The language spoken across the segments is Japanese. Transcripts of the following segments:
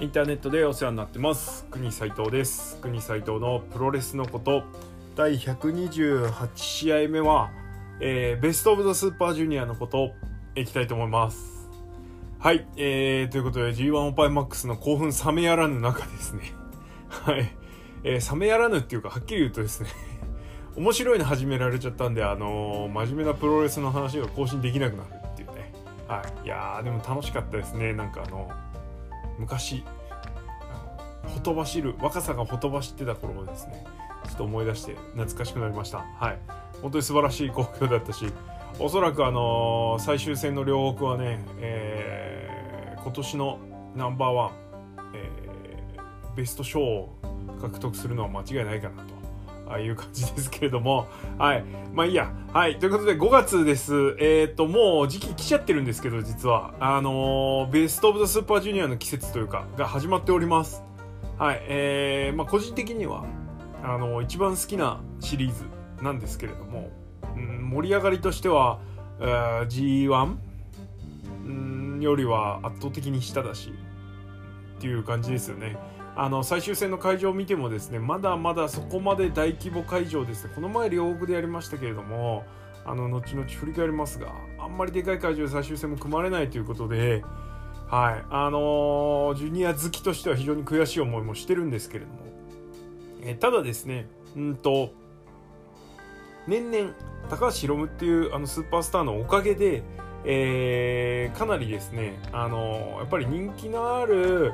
インターネットでお世話になってます。国斉藤です。国斉藤のプロレスのこと。第128試合目は、えーベストオブザスーパージュニアのこと。いきたいと思います。はい、えー、ということで G1 オパイマックスの興奮冷めやらぬ中ですね。はい、えー冷めやらぬっていうかはっきり言うとですね。面白いの始められちゃったんであのー真面目なプロレスの話が更新できなくなるっていうね。はい。いやーでも楽しかったですね。なんかあの昔ほとばしる若さがほとばしってた頃をですねちょっと思い出して懐かしくなりました。はい。本当に素晴らしい興行だったしおそらくあのー最終戦の両国はね、えー今年のナンバーワン、えーベスト賞を獲得するのは間違いないかなとああいう感じですけれどもはい。まあいいや。はい。ということで5月です。えっ、ともう時期来ちゃってるんですけど実は。あのーベストオブザスーパージュニアの季節というかが始まっております。はいえー、まあ個人的にはあの一番好きなシリーズなんですけれども、うん、盛り上がりとしては、えー G1、うん、よりは圧倒的に下だしっていう感じですよね。あの最終戦の会場を見てもですねまだまだそこまで大規模会場ですねこの前両国でやりましたけれどもあの後々振り返りますがあんまりでかい会場で最終戦も組まれないということではいあのージュニア好きとしては非常に悔しい思いもしてるんですけれども、えただですねうんと年々高橋宏夢っていうあのスーパースターのおかげで、えーかなりですね、あのやっぱり人気のある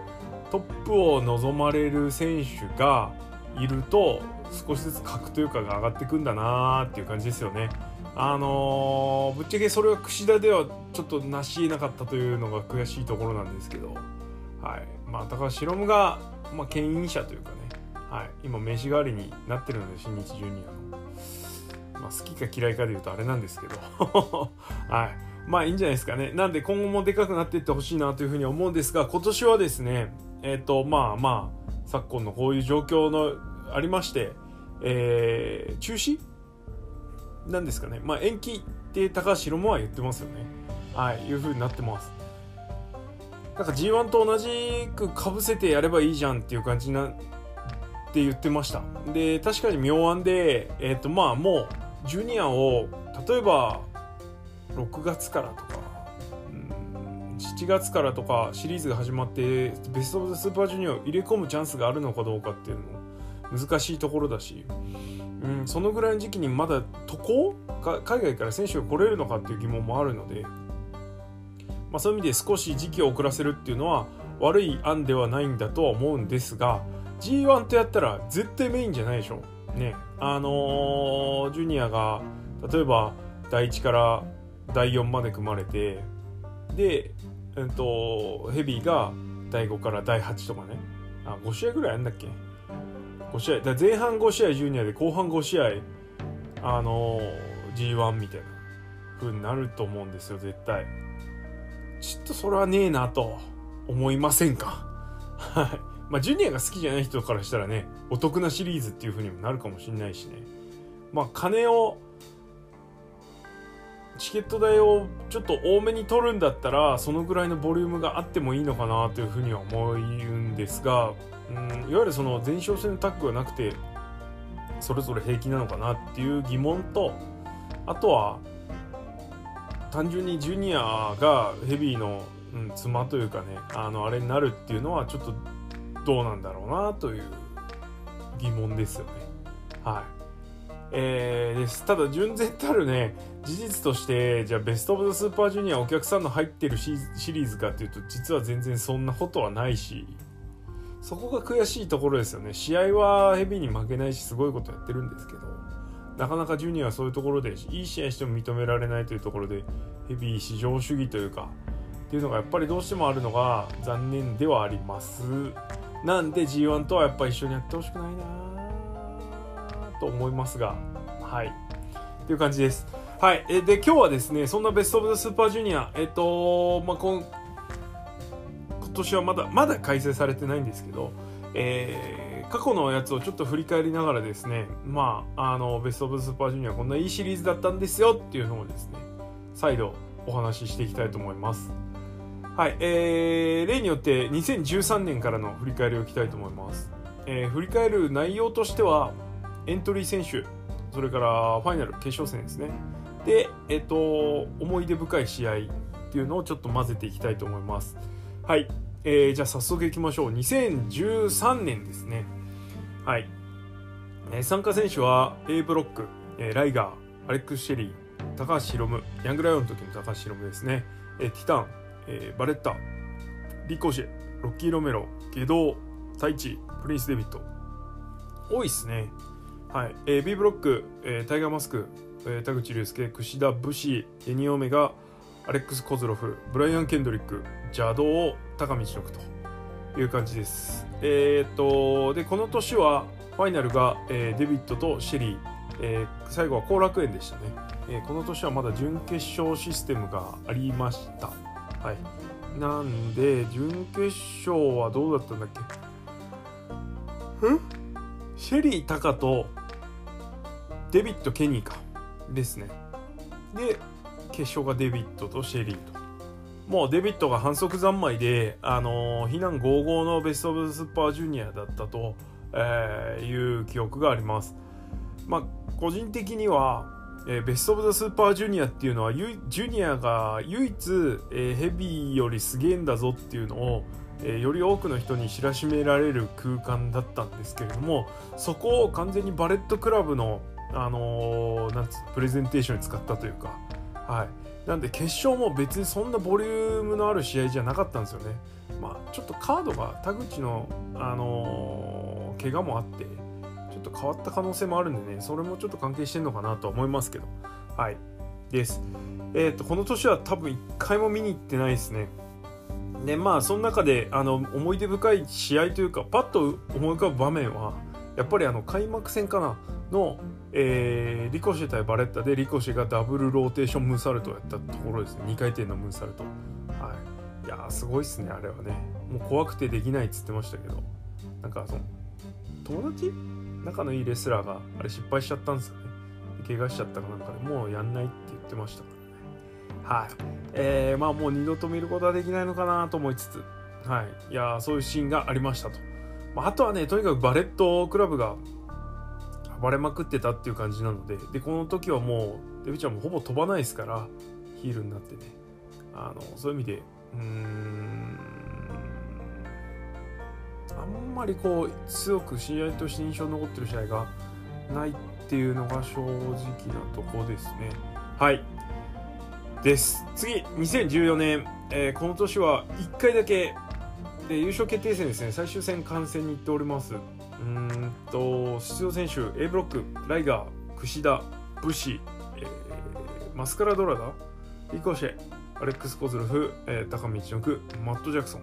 トップを望まれる選手がいると少しずつ格というかが上がっていくんだなーっていう感じですよね。あのーぶっちゃけそれは櫛田ではちょっと成し得なかったというのが悔しいところなんですけど、はい。まあ、高橋宏夢が、まあ、牽引者というかね、はい、今名刺代わりになってるので新日ジュニアの。まあ、好きか嫌いかで言うとあれなんですけど、はい、まあいいんじゃないですかね。なんで今後もでかくなっていってほしいなというふうに思うんですが今年はですねえっ、とまあまあ昨今のこういう状況のありまして、えー中止なんですかね。まあ延期って高橋宏夢は言ってますよね。はいいうふうになってます。なんか G1 と同じくかぶせてやればいいじゃんっていう感じなって言ってましたで確かに妙案でえっ、とまあもうジュニアを例えば6月からとか7月からとかシリーズが始まってベスト・オブ・ザ・スーパージュニアを入れ込むチャンスがあるのかどうかっていうのも難しいところだし、うん、そのぐらいの時期にまだ渡航？か海外から選手が来れるのかっていう疑問もあるので、まあ、そういう意味で少し時期を遅らせるっていうのは悪い案ではないんだとは思うんですが G1 とやったら絶対メインじゃないでしょ。ね。あのージュニアが例えば第1から第4まで組まれてで、うん、とヘビーが第5から第8とかね。あ5試合ぐらいやんだっけ？5試合だ前半5試合ジュニアで後半5試合あの G1 みたいな風になると思うんですよ絶対。ちょっとそれはねえなと思いませんか？はい。まあジュニアが好きじゃない人からしたらねお得なシリーズっていう風にもなるかもしれないしね。まあ金をチケット代をちょっと多めに取るんだったらそのぐらいのボリュームがあってもいいのかなというふうには思うんですが、うん、いわゆるその前哨戦のタッグがなくてそれぞれ平気なのかなっていう疑問とあとは単純にジュニアがヘビーの、うん、妻というかねあのあれになるっていうのはちょっとどうなんだろうなという疑問ですよね。はいえーですただ純然たるね事実としてじゃあベスト・オブ・ザ・スーパージュニアお客さんの入ってるシシリーズかっていうと実は全然そんなことはないしそこが悔しいところですよね。試合はヘビーに負けないしすごいことやってるんですけどなかなかジュニアはそういうところでいい試合しても認められないというところでヘビー至上主義というかっていうのがやっぱりどうしてもあるのが残念ではあります。なんで G1 とはやっぱ一緒にやってほしくないなと思いますがはい。っていう感じです。はい。えで今日はですねそんなベスト・オブ・ザ・スーパージュニアえっとまあ年はまだまだ開催されてないんですけどえー過去のやつをちょっと振り返りながらですねまああのベスト・オブ・スーパージュニアこんないいシリーズだったんですよっていうのをですね再度お話ししていきたいと思いますはい、えー、例によって2013年からの振り返りをいきたいと思います。えー振り返る内容としては、エントリー選手、それからファイナル、決勝戦ですね。で、えっ、と、思い出深い試合っていうのをちょっと混ぜていきたいと思います。はい、えーじゃあ早速いきましょう。2013年ですね。はい。えー参加選手は A ブロック、えーライガー、アレックス・シェリー、高橋宏夢、ヤングライオンの時の高橋宏夢ですね。えーティタン、えーバレッタ、リコシェ、ロッキー・ロメロ、ゲドウ、タイチ、プリンス・デビット。多いっすね。はい。えー B ブロック、えータイガーマスク、えー田口竜介、櫛田武士、デニ・オメガ、アレックス・コズロフ、ブライアン・ケンドリック、邪道、高道徳という感じです。えーっと、で、この年は、ファイナルが、えーデビットとシェリー、えー最後は後楽園でしたね。えーこの年はまだ準決勝システムがありました。はい。なんで、準決勝はどうだったんだっけ？ん？シェリー・タカとデビット・ケニーか。ですね。で、決勝がデビットとシェリーと。もうデビットが反則三昧で、あのー、非難55のベスト・オブ・スーパージュニアだったと、えーいう記憶があります。まあ、個人的には、えーベスト・オブ・ザ・スーパージュニアっていうのはジュニアが唯一、えーヘビーよりすげえんだぞっていうのを、えーより多くの人に知らしめられる空間だったんですけれどもそこを完全にバレットクラブの、あのーなんつプレゼンテーションに使ったというか、はい、なんで決勝も別にそんなボリュームのある試合じゃなかったんですよね。まあ、ちょっとカードが田口の、あのー怪我もあってちょっと変わった可能性もあるんでねそれもちょっと関係してんのかなとは思いますけど。はい。です。えっ、とこの年は多分1回も見に行ってないですね。でまあその中であの思い出深い試合というかパッと思い浮かぶ場面はやっぱりあの開幕戦かなの、えーリコシェ対バレッタでリコシェがダブルローテーションムーンサルトをやったところですね。2回転のムーンサルト。はい。いやーすごいっすねあれはね。もう怖くてできないっつってましたけど。なんかその友達？仲のいいレスラーがあれ失敗しちゃったんですよね。怪我しちゃったかなんかでもうやんないって言ってましたからね。はい。えー、まあもう二度と見ることはできないのかなと思いつつ。はい。いやーそういうシーンがありましたと、まあ、とはねとにかくバレットクラブが暴れまくってたっていう感じなのででこの時はもうデビちゃんもほぼ飛ばないですからヒールになってね。あのそういう意味でうーんあんまりこう強く試合として印象に残ってる試合がないっていうのが正直なとこですね。はい。です。次2014年、えーこの年は1回だけで優勝決定戦ですね。最終戦観戦に行っております。うんと出場選手 A ブロックライガー櫛田武士、えーマスカラドラダリコシェアレックス・コズロフ、えー高道のくマット・ジャクソン。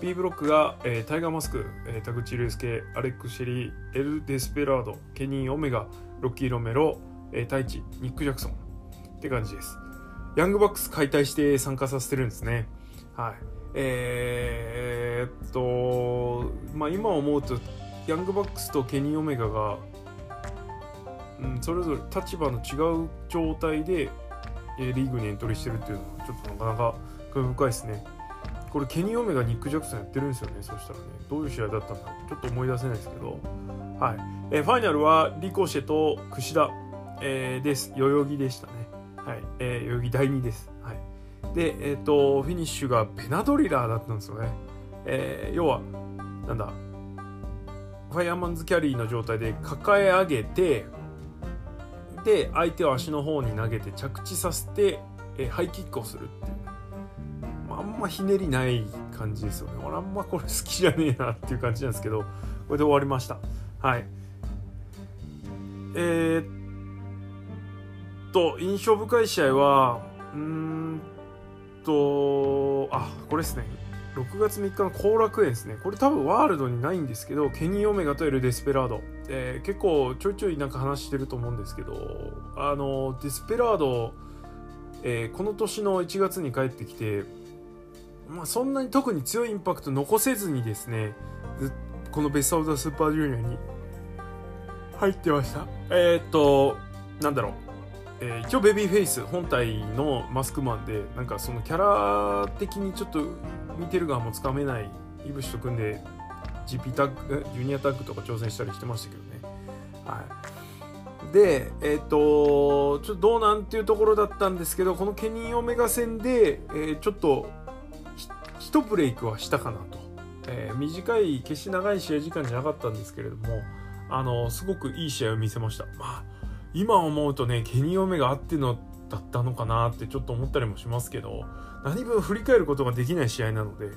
B ブロックが、えータイガーマスク、えー田口竜介アレックス・シェリーエル・デスペラードケニー・オメガロッキー・ロメロ、えータイチニック・ジャクソン。って感じです。ヤングバックス解体して参加させてるんですね。はい。えー、っとまあ今思うとヤングバックスとケニー・オメガが、うん、それぞれ立場の違う状態で、えーリーグにエントリーしてるっていうのはちょっとなかなか興味深いですね。これケニー・オメガニック・ジャクソンやってるんですよねそしたらね。どういう試合だったんだちょっと思い出せないですけど。はい、えーファイナルはリコシェと櫛田、えーです。代々木でしたね。はい、えー代々木第2です。でえっ、とフィニッシュがベナドリラーだったんですよね。えー要はなんだファイアーマンズキャリーの状態で抱え上げてで相手を足の方に投げて着地させて、えーハイキックをするっていう。まああんまひねりない感じですよね。俺あんまこれ好きじゃねえなっていう感じなんですけどこれで終わりました。はい。えー、っと印象深い試合はうーんとあこれですね。6月3日の後楽園ですね。これ多分ワールドにないんですけどケニー・オメガとエル・デスペラード、えー結構ちょいちょいなんか話してると思うんですけどあのデスペラード、えーこの年の1月に帰ってきて、まあ、そんなに特に強いインパクト残せずにですねこのベスト・オブ・ザ・スーパージュニアに入ってました。えーっとなんだろう。えー、一応ベビーフェイス本体のマスクマンでなんかそのキャラ的にちょっと見てる側もつかめないイブシと組んで GP タッグジュニアタッグとか挑戦したりしてましたけどね。はい。でえっ、ー、とちょっとどうなんていうところだったんですけどこのケニー・オメガ戦で、えー、ちょっと一ブレイクはしたかなと、え、短い決して長い試合時間じゃなかったんですけれどもあのすごくいい試合を見せました。まあ今思うとねケニー・オメガあってのだったのかなってちょっと思ったりもしますけど何分振り返ることができない試合なので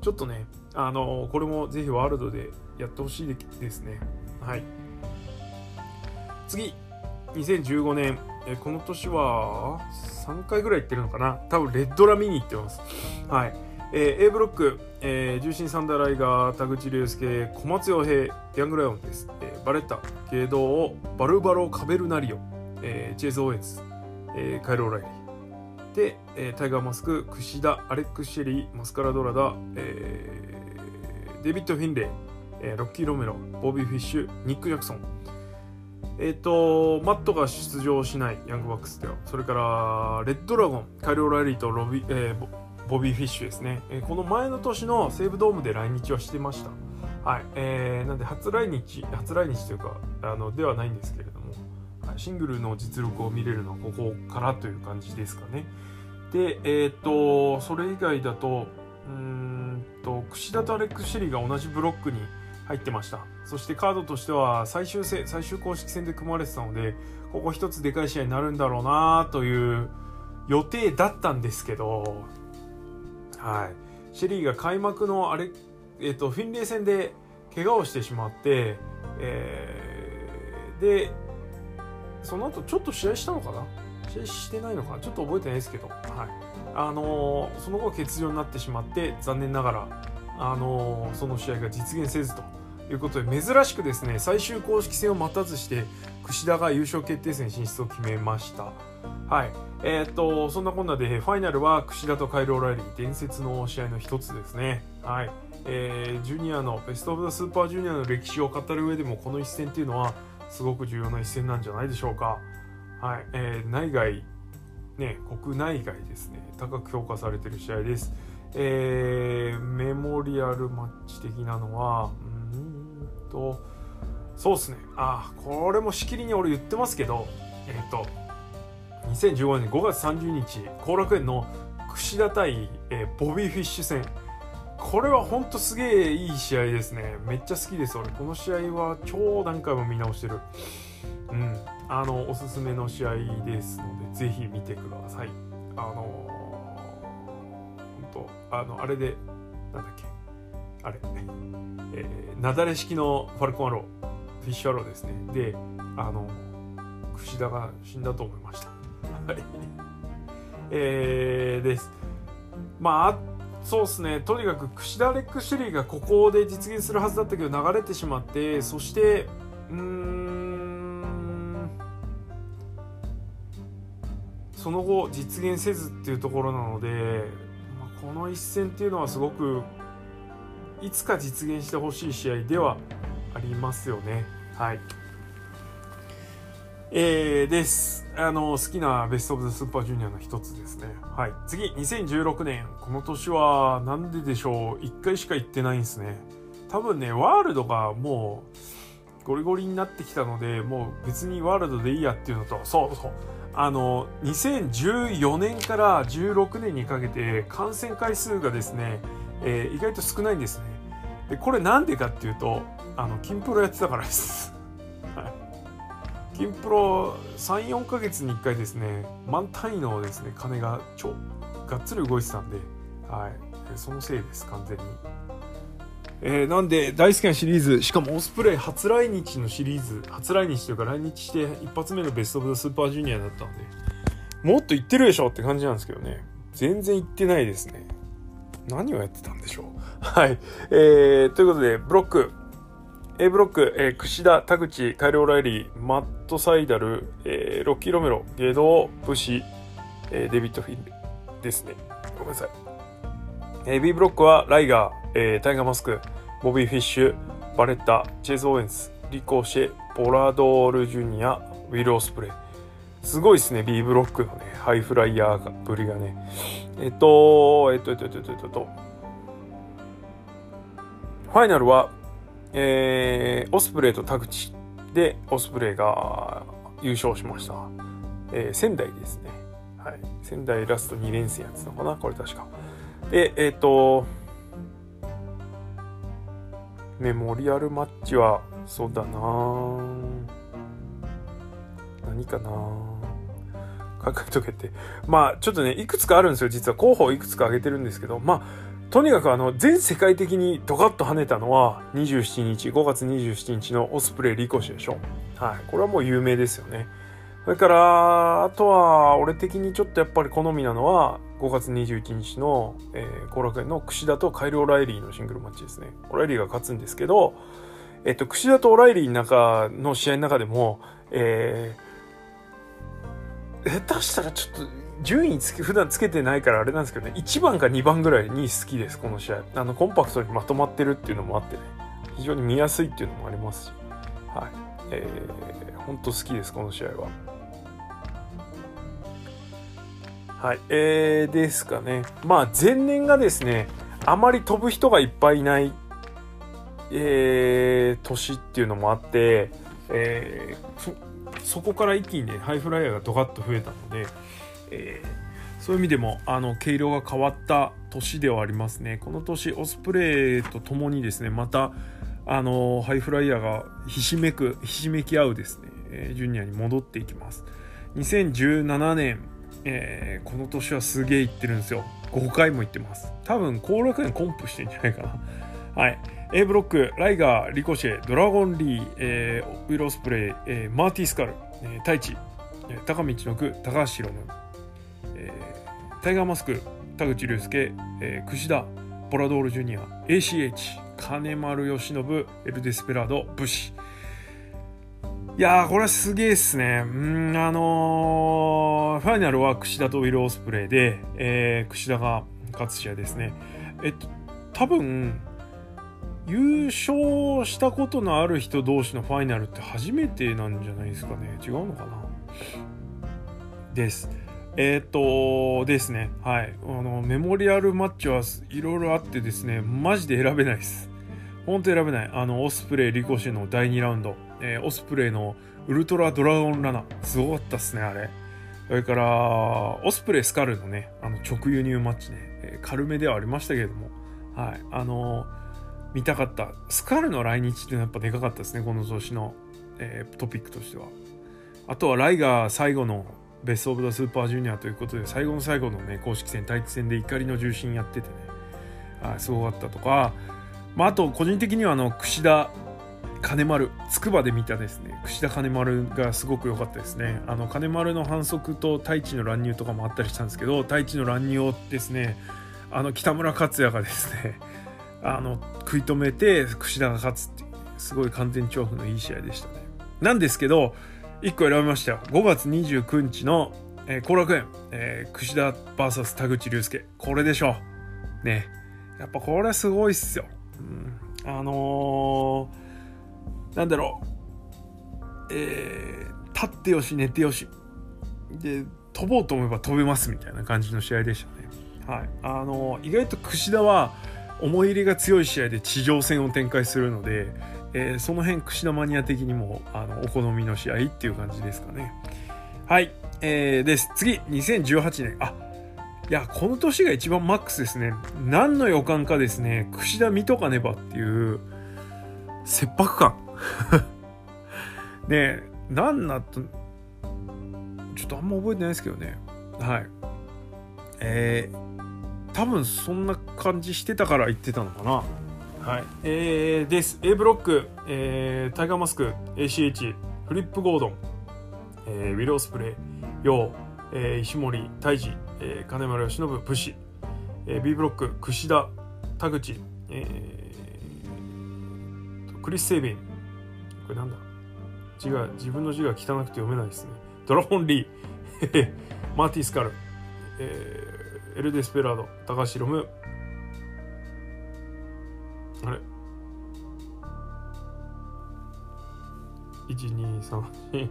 ちょっとねあのこれもぜひワールドでやってほしいですね。はい。次2015年えこの年は3回ぐらい行ってるのかな。多分レッドラ見に行ってます。はい。えー、A ブロック、えー、重心サンダーライガー田口竜介小松洋平ヤングライオンです、えー、バレッタゲドをバルバロカベルナリオ、えー、チェイズ・オーエンス、えー、カイロ・ライリー。で、えー、タイガーマスク櫛田アレックス・シェリーマスカラ・ドラダ、えー、デビッド・フィンレイ、えー、ロッキー・ロメロボビー・フィッシュニック・ジャクソン。えっ、ー、とマットが出場しないヤングバックスでは。それからレッドラゴンカイロ・ライリーとロビ、えー、ボビー・フィッシュですね、えー、この前の年の西武ドームで来日はしてました。はい、えー、なんで初来日初来日というかあのではないんですけれども、はい、シングルの実力を見れるのはここからという感じですかね。でえっ、とそれ以外だとうんと串田とアレックス・シェリーが同じブロックに入ってました。そしてカードとしては最終戦最終公式戦で組まれてたのでここ一つでかい試合になるんだろうなという予定だったんですけどはい、シェリーが開幕のあれ、えーと、フィンレイ戦で怪我をしてしまって、えー、でその後ちょっと試合したのかな？試合してないのかな？ちょっと覚えてないですけど、はい。あのー、その後欠場になってしまって残念ながら、あのー、その試合が実現せずということで珍しくですね最終公式戦を待たずして櫛田が優勝決定戦進出を決めました。はい。えー、っとそんなこんなでファイナルは櫛田とカイロ・オライリー伝説の試合の一つですね。はいえー、ジュニアのベスト・オブ・ザ・スーパージュニアの歴史を語る上でもこの一戦っていうのはすごく重要な一戦なんじゃないでしょうか。はいえー、内外、ね、国内外ですね高く評価されてる試合です。えー、メモリアルマッチ的なのはうんとそうですねあこれもしきりに俺言ってますけどえっ、と2015年5月30日後楽園の櫛田対、えー、ボビー・フィッシュ戦。これはほんとすげえいい試合ですね。めっちゃ好きです俺。この試合は超何回も見直してる。うん。あのおすすめの試合ですのでぜひ見てください。あのほんとあのあれでなんだっけ。あれ。えー、なだれ式のファルコンアロー。フィッシュアローですね。であの櫛田が死んだと思いました。はい。えー、です。まあ、そうですね。とにかく、櫛田レック・シュリーがここで実現するはずだったけど、流れてしまって、そして、うん、その後、実現せずっていうところなので、まあ、この一戦っていうのはすごく、いつか実現してほしい試合ではありますよね。はい。えー、です。あの、好きなベストオブザスーパージュニアの一つですね。はい。次、2016年。この年は、なんででしょう？1回しか行ってないんですね。多分ね、ワールドがもう、ゴリゴリになってきたので、もう別にワールドでいいやっていうのと、そうそう。あの、2014年から16年にかけて、感染回数がですね、えー、意外と少ないんですね。で、これなんでかっていうと、あの、金プロやってたからです。金プロ34ヶ月に1回ですね満単位のですね金が超がっつり動いてたんで、はい、そのせいです完全に。えー、なんで大好きなシリーズしかもオスプレイ初来日のシリーズ初来日というか来日して一発目のベスト・オブ・ザ・スーパージュニアだったんでもっと言ってるでしょって感じなんですけどね。全然言ってないですね。何をやってたんでしょう。はい、えー、ということでブロック。A ブロック、えー、櫛田、田口、カイル・オライリー、マット・サイダル、えー、ロッキー・ロメロ、ゲドー、ブシ、えー、デビッド・フィンですね。ごめんなさい。えー、B ブロックはライガー、えー、タイガー・マスク、ボビー・フィッシュ、バレッタ、チェイズ・オーエンス、リコ・シェ、ポラドール・ジュニア、ウィル・オスプレイ。すごいですね B ブロックのねハイフライヤーぶりがねえっとえっとえっとえっとえっとえっとファイナルはえー、オスプレイと田口でオスプレイが優勝しました、えー、仙台ですね。はい。仙台ラスト2連戦やつのかな？これ確か。でえっ、とメモリアルマッチはそうだな。何かな？考えとけて。まあちょっとねいくつかあるんですよ実は。候補いくつか挙げてるんですけど。まあとにかくあの全世界的にドカッと跳ねたのは27日5月27日のオスプレイリコシでしょ。はい。これはもう有名ですよね。それからあとは俺的にちょっとやっぱり好みなのは5月21日の後、えー、楽園の櫛田とカイル・オライリーのシングルマッチですね。オライリーが勝つんですけどえっと櫛田とオライリーの中の試合の中でもえー、下手したらちょっと順位つ普段つけてないからあれなんですけどね。1番か2番ぐらいに好きですこの試合。あのコンパクトにまとまってるっていうのもあってね。非常に見やすいっていうのもありますし。はい。えー、本当好きですこの試合は。はい。えー、ですかね。まあ前年がですねあまり飛ぶ人がいっぱいいないえー、年っていうのもあって、えー、そこから一気にねハイフライヤーがドカッと増えたのでえー、そういう意味でもあの毛色が変わった年ではありますね。この年オスプレイとともにですねまたあのハイフライヤーがひしめくひしめき合うですね、えー、ジュニアに戻っていきます。2017年、えー、この年はすげえ行ってるんですよ。5回も行ってます。多分後楽園コンプしてんじゃないかな。はい。A ブロックライガーリコシェドラゴンリー、えー、ウィロースプレイ、えー、マーティスカル、えー、太一、え、高道の句高橋宏夢えタイガーマスク田口竜介、えー、櫛田ボラドールジュニア ACH 金丸義信エル・デスペラード武士。いやーこれはすげえっすね。うんあのー、ファイナルは櫛田とウィル・オスプレイで、えー、櫛田が勝つ試合ですね。えっと多分優勝したことのある人同士のファイナルって初めてなんじゃないですかね。違うのかな？です。えー、っとですね、はい。あの、メモリアルマッチはいろいろあってですね、マジで選べないです。ほんと選べない。あの、オスプレイ、リコシェの第2ラウンド、えー、オスプレイのウルトラドラゴンラナ、すごかったっすね、あれ。それから、オスプレイ、スカルのね、あの、直輸入マッチね、えー、軽めではありましたけれども、はい。あの見たかった。スカルの来日っていうのはやっぱでかかったですね、この年の、えー、トピックとしては。あとはライガー最後のベスト・オブ・ザ・スーパージュニアということで最後の最後のね公式戦対一戦で怒りの重心やっててね。あすごかったとか、まあ、あと個人的にはあの櫛田金丸筑波で見たですね。櫛田金丸がすごく良かったですね。あの金丸の反則と太一の乱入とかもあったりしたんですけど太一の乱入をですねあの北村克也がですねあの食い止めて櫛田が勝つってすごい完全調布のいい試合でしたね。なんですけど1個選びましたよ。5月29日の後、えー、楽園、えー、櫛田 VS 田口竜介。これでしょう。ね。やっぱこれはすごいっすよ、うん、あのー、なんだろう。えー、立ってよし寝てよし。で飛ぼうと思えば飛べますみたいな感じの試合でしたね。はい。あのー、意外と櫛田は思い入れが強い試合で地上戦を展開するのでえー、その辺櫛田マニア的にもあのお好みの試合っていう感じですかね。はい、えー、です。次。2018年。あいやこの年が一番マックスですね。何の予感かですね。櫛田見とかねばっていう切迫感。ねえ何なとちょっとあんま覚えてないですけどね。はい。えー、多分そんな感じしてたから言ってたのかな。はい、えー、です。A ブロック、えー、タイガーマスク。ACH フリップゴードン、えー、ウィロースプレイ。ヨウ、えー、石森泰治、えー、金丸由伸武士、えー、B ブロック。櫛田田口、えー、クリス・セイビン。これなんだ？字が自分の字が汚くて読めないですね。ドラゴン・リー。マーティスカル、えー、エル・デスペラード。高橋ロム。あれ。1234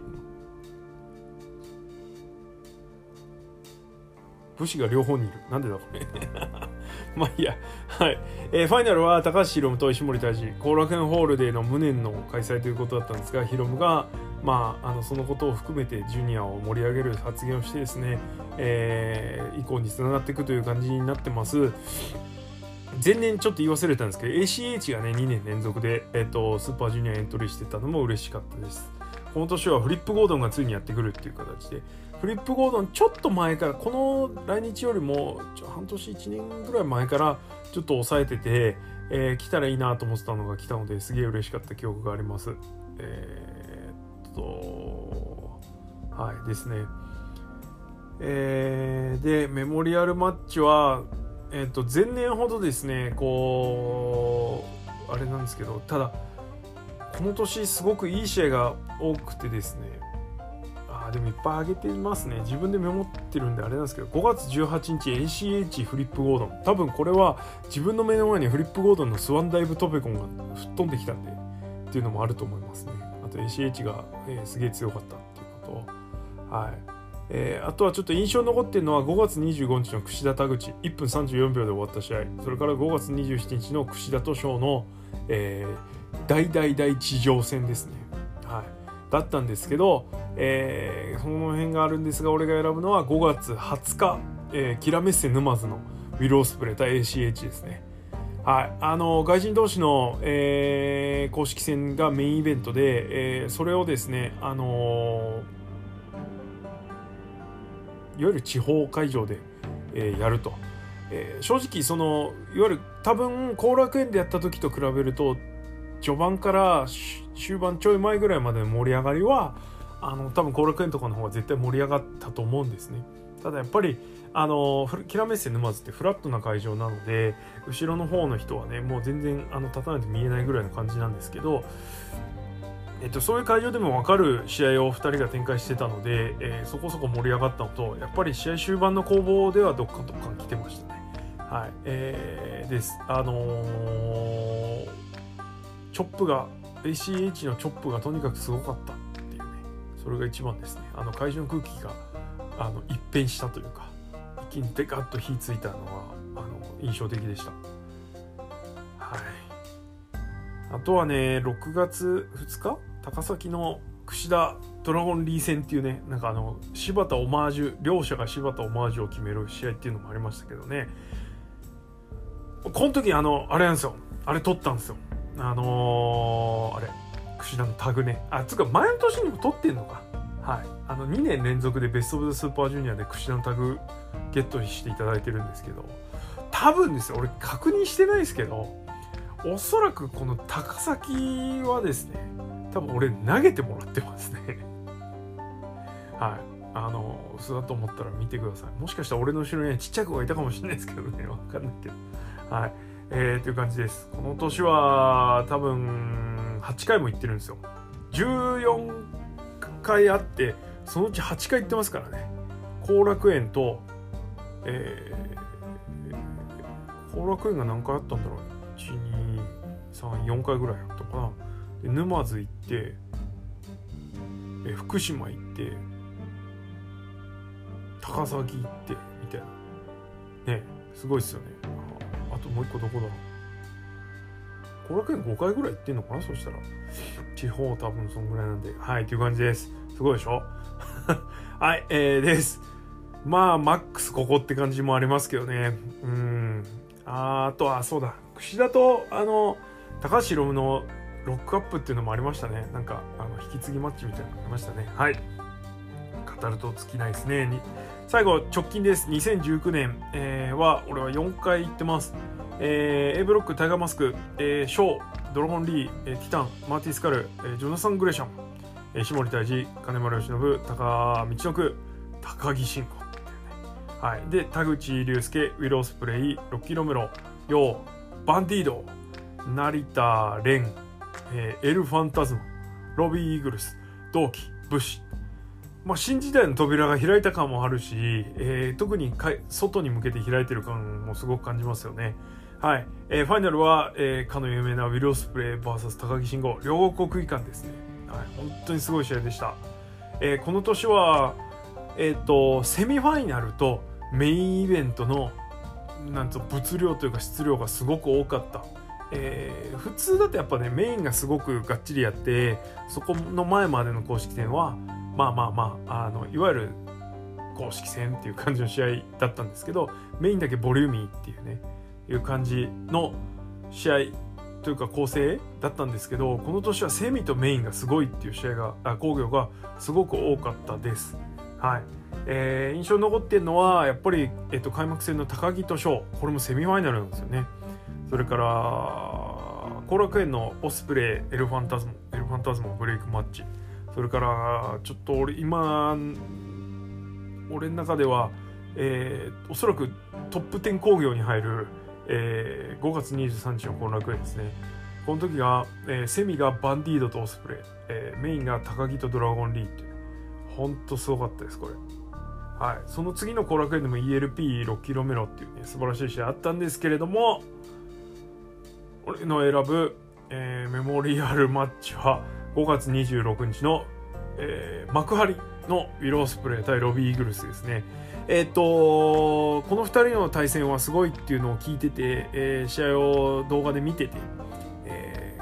武士が両方にいる。なんでだこれ。まあいいや。はい、えー、ファイナルは高橋宏夢と石森大治後楽園ホールでの無念の開催ということだったんですがヒロムがまあ、あのそのことを含めてジュニアを盛り上げる発言をしてですね、えー、以降につながっていくという感じになってます。前年ちょっと言い忘れたんですけど ACH がね2年連続で、えーと、スーパージュニアエントリーしてたのも嬉しかったです。この年はフリップゴードンがついにやってくるっていう形で。フリップゴードンちょっと前からこの来日よりも半年1年ぐらい前からちょっと抑えてて、えー、来たらいいなと思ってたのが来たのですげえ嬉しかった記憶があります。えー、っとはいですね。えー、でメモリアルマッチはえー、と前年ほどですねこうあれなんですけどただこの年すごくいい試合が多くてですねあでもいっぱい上げてますね。自分でメモってるんであれなんですけど5月18日 ACH フリップゴードン。多分これは自分の目の前にフリップゴードンのスワンダイブトペコンが吹っ飛んできたんでっていうのもあると思いますね。あと ACH が、えー、すげえ強かったっていうことはい。えー、あとはちょっと印象に残ってるのは5月25日の櫛田田口。1分34秒で終わった試合。それから5月27日の櫛田と翔の、えー、大大大地上戦ですね、はい、だったんですけど、えー、その辺があるんですが俺が選ぶのは5月20日、えー、キラメッセ沼津のウィル・オスプレー対 ACH ですね。はい、あの外人同士の、えー、公式戦がメインイベントで、えー、それをですね、あのーいわゆる地方会場で、えー、やると、えー、正直そのいわゆる多分後楽園でやった時と比べると序盤から終盤ちょい前ぐらいまでの盛り上がりはあの多分後楽園とかの方が絶対盛り上がったと思うんですね。ただやっぱりあのキラメッセ沼津ってフラットな会場なので後ろの方の人はねもう全然あの立たないと見えないぐらいの感じなんですけどえっと、そういう会場でも分かる試合を2人が展開してたので、えー、そこそこ盛り上がったのとやっぱり試合終盤の攻防ではどっかどっか来てましたね。はい。えー、です。あのー、チョップが ACH のチョップがとにかくすごかったっていうね。それが一番ですね。あの会場の空気があの一変したというか一気にデカッと火ついたのはあの印象的でした。はい。あとはね6月2日高崎の櫛田ドラゴンリー戦っていうねなんかあの柴田オマージュ両者が柴田オマージュを決める試合っていうのもありましたけどね。この時あのあれなんですよ。あれ取ったんですよ。あのー、あれ櫛田のタグね。あつうか前の年にも取ってんのか。はい。あの2年連続でベスト・オブ・ザ・スーパージュニアで櫛田のタグゲットしていただいてるんですけど。多分ですよ。俺確認してないですけど。おそらくこの高崎はですね多分俺投げてもらってますね。はい。あのそうだと思ったら見てください。もしかしたら俺の後ろにはちっちゃい子がいたかもしれないですけどね。わかんないけど。はい。えー、という感じです。この年は多分8回も行ってるんですよ。14回あってそのうち8回行ってますからね。後楽園とえー、後楽園が何回あったんだろう123 4回ぐらいあったかな。で沼津行ってえ福島行って高崎行ってみたいな。ねすごいっすよね。あともう一個どこだ後楽園5回ぐらい行ってんのかなそしたら。地方多分そんぐらいなんで。はいっていう感じです。すごいでしょ？はいえー、です。まあマックスここって感じもありますけどね。うん。ああとはそうだ。櫛田とあの高橋宏夢のロックアップっていうのもありましたね。なんかあの引き継ぎマッチみたいなのありましたね。はい。語ると尽きないですね。最後直近です。2019年、えー、は俺は4回行ってます。えー、A ブロックタイガーマスク、えー、ショードラゴンリー、えー、ティタンマーティスカル、えー、ジョナサン・グレーシャン、えー、下森大治金丸義信高道の区高木慎吾はい、で田口竜介ウィロースプレイロッキーロメロ。ヨウバンディード。成田蓮、えー、エル・ファンタズマロビー・イーグルス同期武士まあ、新時代の扉が開いた感もあるし、えー、特に外に向けて開いてる感もすごく感じますよね。はい。えー、ファイナルは、えー、かの有名なウィル・オスプレイ VS 高木慎吾、両国技館ですね。はい。本当にすごい試合でした。えー、この年は、えっ、と、セミファイナルとメインイベントのなんと物量というか質量がすごく多かった。えー、普通だとやっぱねメインがすごくがっちりやってそこの前までの公式戦はまあまあまああのいわゆる公式戦っていう感じの試合だったんですけどメインだけボリューミーっていうねいう感じの試合というか構成だったんですけどこの年はセミとメインがすごいっていう試合があ工業がすごく多かったです。はいえー、印象に残ってるのはやっぱり、えっと、開幕戦の高木と翔これもセミファイナルなんですよね。それから後楽園のオスプレイエルファンタズムエルファンタズムブレイクマッチ。それからちょっと俺今俺の中では、えー、おそらくトップ10工業に入る、えー、5月23日の後楽園ですね。この時が、えー、セミがバンディードとオスプレイ、えー、メインが高木とドラゴンリーってほんとすごかったですこれ。はい。その次の後楽園でも ELP6 キロメロっていうね素晴らしい試合あったんですけれども俺の選ぶ、えー、メモリアルマッチは5月26日の、えー、幕張のウィロースプレー対ロビー・イーグルスですね。えっ、ー、とこの2人の対戦はすごいっていうのを聞いてて、えー、試合を動画で見てて、え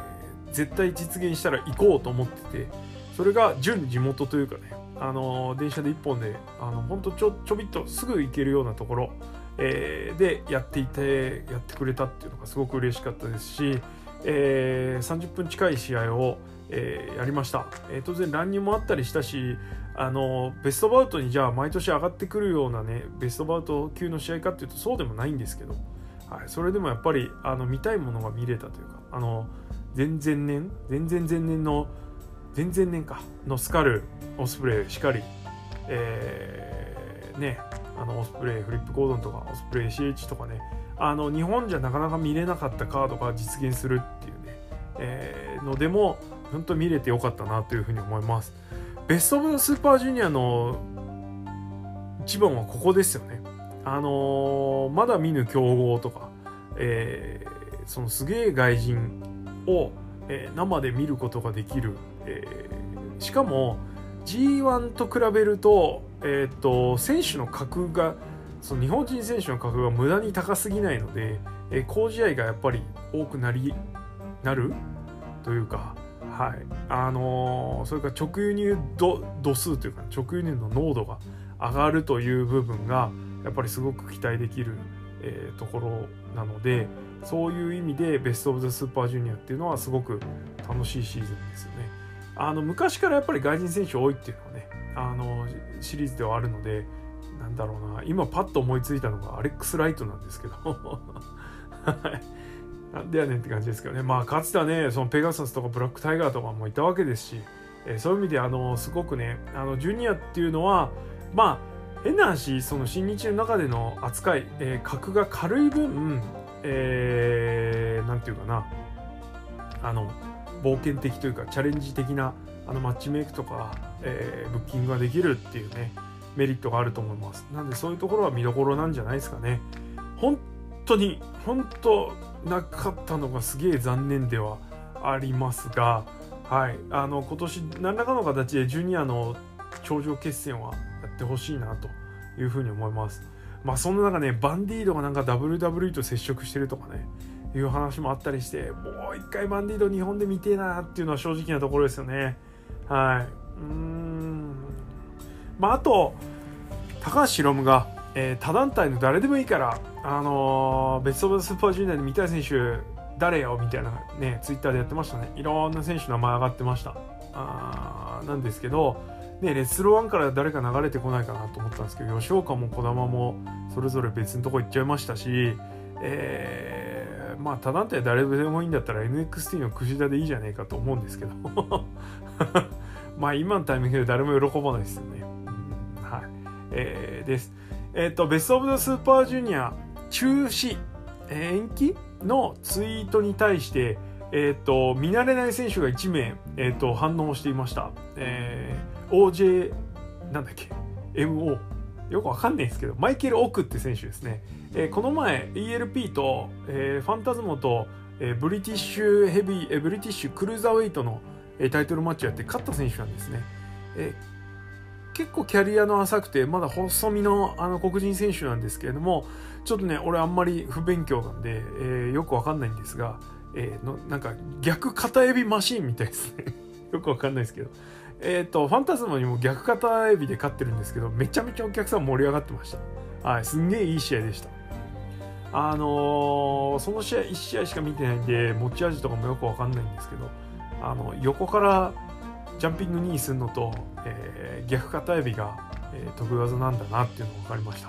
ー、絶対実現したら行こうと思っててそれが準地元というかね、あの電車で1本であの本当ちょちょびっとすぐ行けるようなところ、えー、でやっていてやってくれたっていうのがすごく嬉しかったですし、えー、30分近い試合を、えー、やりました、えー、当然乱入もあったりしたしあのベストバウトにじゃあ毎年上がってくるようなねベストバウト級の試合かっていうとそうでもないんですけど、はい、それでもやっぱりあの見たいものが見れたというかあの前々年前々前年の前々年かのスカルオスプレイしかり、えー、ねあのオスプレイフリップコードンとかオスプレイ CH とかねあの日本じゃなかなか見れなかったカードが実現するっていうね、えー、のでも本当見れてよかったなというふうに思います。ベスト・オブ・スーパージュニアの一番はここですよね。あのー、まだ見ぬ競合とか、えー、そのすげえ外人を、えー、生で見ることができる、えー、しかも G1 と比べると,、えーと、選手の格がその日本人選手の格が無駄に高すぎないので、えー、好試合がやっぱり多くなりなるというかはいあのー、それから直輸入度度数というか直輸入の濃度が上がるという部分がやっぱりすごく期待できる、えー、ところなのでそういう意味でベスト・オブ・ザ・スーパージュニアっていうのはすごく楽しいシーズンですよね。あの昔からやっぱり外人選手多いっていうのはねあのシリーズではあるのでなんだろうな今パッと思いついたのがアレックス・ライトなんですけど。なんでやねんって感じですけどね。まあ、かつてはね、そのペガサスとかブラックタイガーとかもいたわけですし、えー、そういう意味で、あの、すごくね、あの、ジュニアっていうのは、まあ、変な話、その新日の中での扱い、えー、格が軽い分、えー、なんていうかな、あの、冒険的というか、チャレンジ的な、あの、マッチメイクとか、えー、ブッキングができるっていうね、メリットがあると思います。なんで、そういうところは見どころなんじゃないですかね。本当に、本当、なかったのがすげえ残念ではありますが、はい、あの今年何らかの形でジュニアの頂上決戦はやってほしいなというふうに思います。まあそんな中ね、バンディードがなんか WWE と接触してるとかね、いう話もあったりして、もう一回バンディード日本で見てえなっていうのは正直なところですよね。はい。うーん。まああと、高橋宏夢が、えー、他団体の誰でもいいから、あのー、ベスト・オブ・スーパージュニアで見たい選手誰よみたいなね、ツイッターでやってましたね。いろんな選手の名前上がってました。あなんですけど、ね、レッスル1から誰か流れてこないかなと思ったんですけど、吉岡も児玉もそれぞれ別のとこ行っちゃいましたし、えー、まあ、他団体誰でもいいんだったら NXT の櫛田でいいじゃねえかと思うんですけど、まあ、今のタイミングで誰も喜ばないですよね。うん、はい。えー、です。えっ、ー、と、ベストオブザスーパージュニア中止、延期のツイートに対して、えっ、ー、と、見慣れない選手が1名、えっ、ー、と、反応していました。えー、OJ、なんだっけ、MO。よくわかんないんですけど、マイケル・オクって選手ですね。えー、この前、ELP と、えー、ファンタズモと、えー、ブリティッシュヘビー、えー、ブリティッシュクルーザーウェイトの、えー、タイトルマッチをやって勝った選手なんですね。えー結構キャリアの浅くてまだ細身のあの黒人選手なんですけれどもちょっとね俺あんまり不勉強なんで、えー、よくわかんないんですが、えー、のなんか逆片エビマシンみたいですね よくわかんないですけどえっ、ー、とファンタズマにも逆片エビで勝ってるんですけどめちゃめちゃお客さん盛り上がってました。はいすんげえいい試合でした。あのー、その試合1試合しか見てないんで持ち味とかもよくわかんないんですけどあの横からジャンピング2位するのと、えー、逆片エビが、えー、得意技なんだなっていうのが分かりました。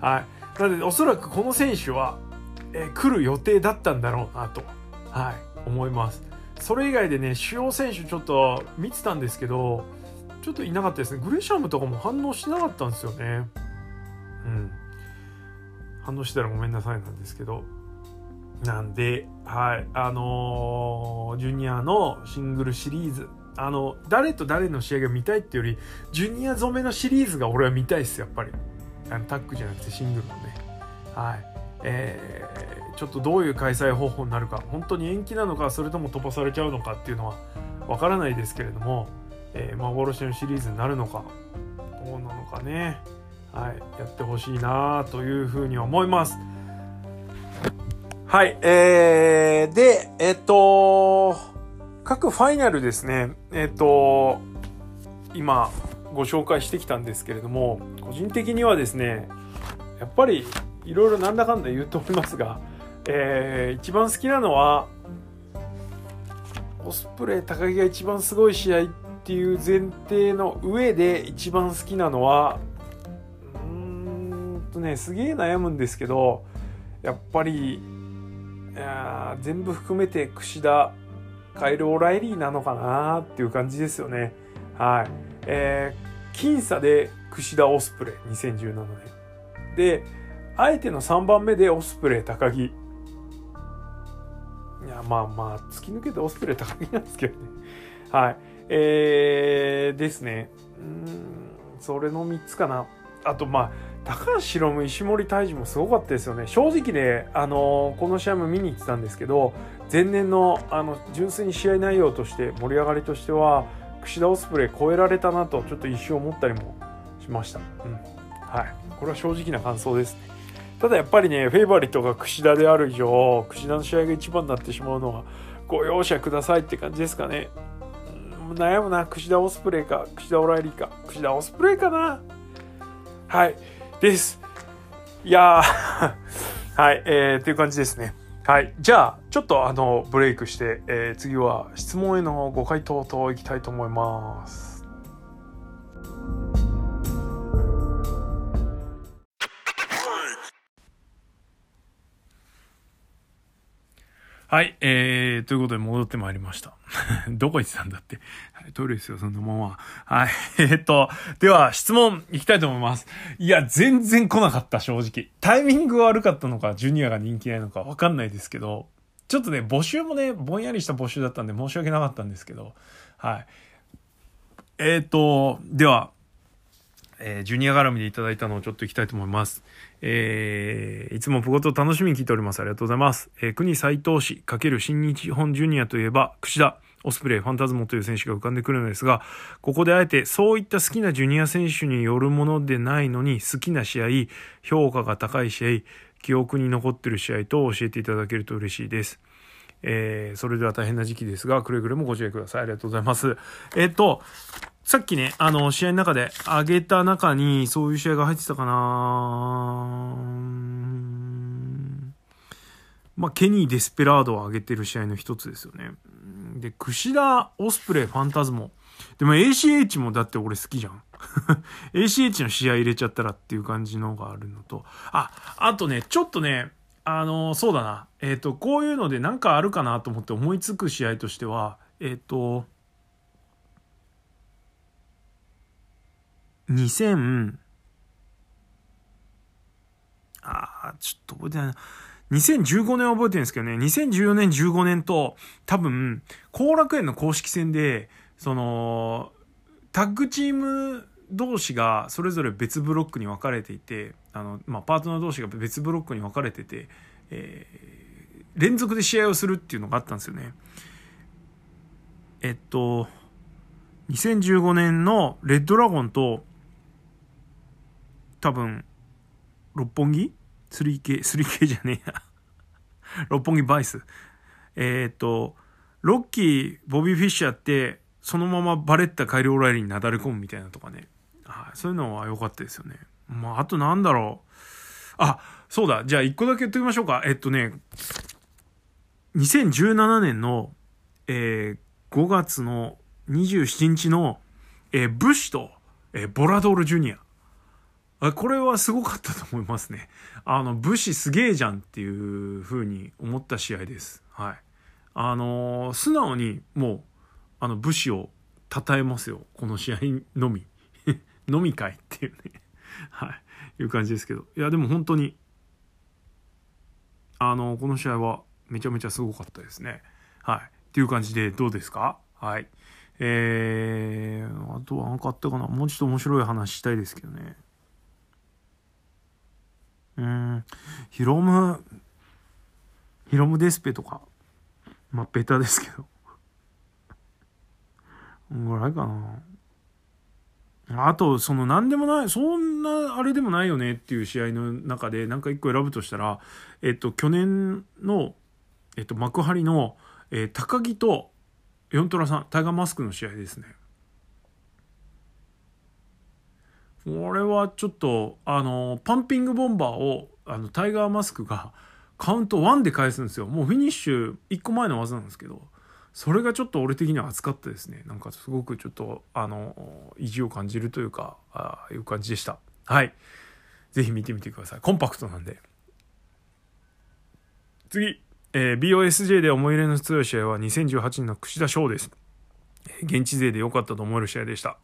はい。なのでおそらくこの選手は、えー、来る予定だったんだろうなと、はい、思います。それ以外でね主要選手ちょっと見てたんですけどちょっといなかったですねグレシャムとかも反応しなかったんですよねうん反応したらごめんなさいなんですけどなんで、はい、あのー、ジュニアのシングルシリーズ、あの、誰と誰の試合が見たいっていうより、ジュニア染めのシリーズが俺は見たいっす、やっぱり。あのタッグじゃなくてシングルのね。はい。えー、ちょっとどういう開催方法になるか、本当に延期なのか、それとも飛ばされちゃうのかっていうのはわからないですけれども、えー、幻のシリーズになるのか、どうなのかね。はい、やってほしいなというふうに思います。はい、えー、で、えっと、各ファイナルですね、えっと、今ご紹介してきたんですけれども、個人的にはですね、やっぱりいろいろなんだかんだ言うと思いますが、えー、一番好きなのは、オスプレイ高木が一番すごい試合っていう前提の上で一番好きなのは、うーんとね、すげえ悩むんですけど、やっぱりいや全部含めて櫛田カイル・オライリーなのかなっていう感じですよね。はい。えー、僅差で櫛田オスプレイ2017年。で、あえての3番目でオスプレイ高木。いや、まあまあ、突き抜けてオスプレイ高木なんですけどね。はい。えー、ですね。うん、それの3つかな。あと、まあ、高橋宏も石森泰治もすごかったですよね正直ね、あのこの試合も見に行ってたんですけど前年のあの純粋に試合内容として盛り上がりとしては櫛田オスプレイ超えられたなとちょっと一瞬思ったりもしました、うんはい、これは正直な感想ですねただやっぱりねフェイバリットが櫛田である以上櫛田の試合が一番になってしまうのはご容赦くださいって感じですかね、うん、悩むな櫛田オスプレイか櫛田オライリーか櫛田オスプレイかなはいです。いやー はい、えー、という感じですね。はい。じゃあ、ちょっとあの、ブレイクして、えー、次は質問へのご回答といきたいと思います。はい、えー、ということで戻ってまいりました。どこ行ってたんだって。はい、トイレですよ、そんなもんは。はい、えー、っと、では質問いきたいと思います。いや、全然来なかった、正直。タイミングが悪かったのか、ジュニアが人気ないのかわかんないですけど、ちょっとね、募集もね、ぼんやりした募集だったんで申し訳なかったんですけど、はい。えー、っと、では、えー、ジュニア絡みでいただいたのをちょっといきたいと思います。えー、いつもプゴト楽しみに聞いております。ありがとうございます。えー、国斎藤氏×新日本ジュニアといえば、櫛田、オスプレイ、ファンタズモという選手が浮かんでくるのですが、ここであえてそういった好きなジュニア選手によるものでないのに、好きな試合、評価が高い試合、記憶に残ってる試合と教えていただけると嬉しいです。えー、それでは大変な時期ですが、くれぐれもご自愛ください。ありがとうございます。えっ、ー、と、さっきね、あの、試合の中で上げた中に、そういう試合が入ってたかなまあ、ケニー・デスペラードを上げてる試合の一つですよね。で、櫛田、オスプレイ、ファンタズモ。でも ACH もだって俺好きじゃん。ACH の試合入れちゃったらっていう感じのがあるのと。あ、あとね、ちょっとね、あの、そうだな。え、ー、と、こういうのでなんかあるかなと思って思いつく試合としては、えっ、ー、と、2000、ああ、ちょっと覚えてないな。2015年は覚えてるんですけどね、2014年、15年と、多分、後楽園の公式戦で、その、タッグチーム同士がそれぞれ別ブロックに分かれていて、あの、まあ、パートナー同士が別ブロックに分かれてて、えー、連続で試合をするっていうのがあったんですよね。えっと、2015年のレッドラゴンと、多分、六本木 ?3K、3K じゃねえや。六本木バイス。えっ、と、ロッキー、ボビー・フィッシャーって、そのままバレッタ・カイル・オライリーになだれ込むみたいなとかね。はい、そういうのは良かったですよね。まあ、あとなんだろう。あ、そうだ。じゃあ一個だけ言っておきましょうか。えっとね、2017年の、えー、5月の27日の、えー、ブッシュと、えー、ボラドール・ジュニア。これはすごかったと思いますね。あの、武士すげえじゃんっていう風に思った試合です。はい。あのー、素直にもう、あの、武士を称えますよ。この試合のみ。のみ会っていうね。はい。いう感じですけど。いや、でも本当に、あの、この試合はめちゃめちゃすごかったですね。はい。っていう感じでどうですか？はい。えー、あとは何かあったかな？もうちょっと面白い話したいですけどね。うん、ヒロム、ヒロムデスペとか、まあ、ベタですけど。ぐらいかな。あと、その何でもない、そんなあれでもないよねっていう試合の中で、なんか一個選ぶとしたら、えっと、去年の、えっと、幕張の、えー、高木とヨントラさん、タイガーマスクの試合ですね。これはちょっと、あの、パンピングボンバーを、あの、タイガーマスクがカウント1で返すんですよ。もうフィニッシュ1個前の技なんですけど、それがちょっと俺的には熱かったですね。なんかすごくちょっと、あの、意地を感じるというか、ああいう感じでした。はい。ぜひ見てみてください。コンパクトなんで。次。えー、BOSJ で思い入れの強い試合は2018年の櫛田翔です。現地勢で良かったと思える試合でした。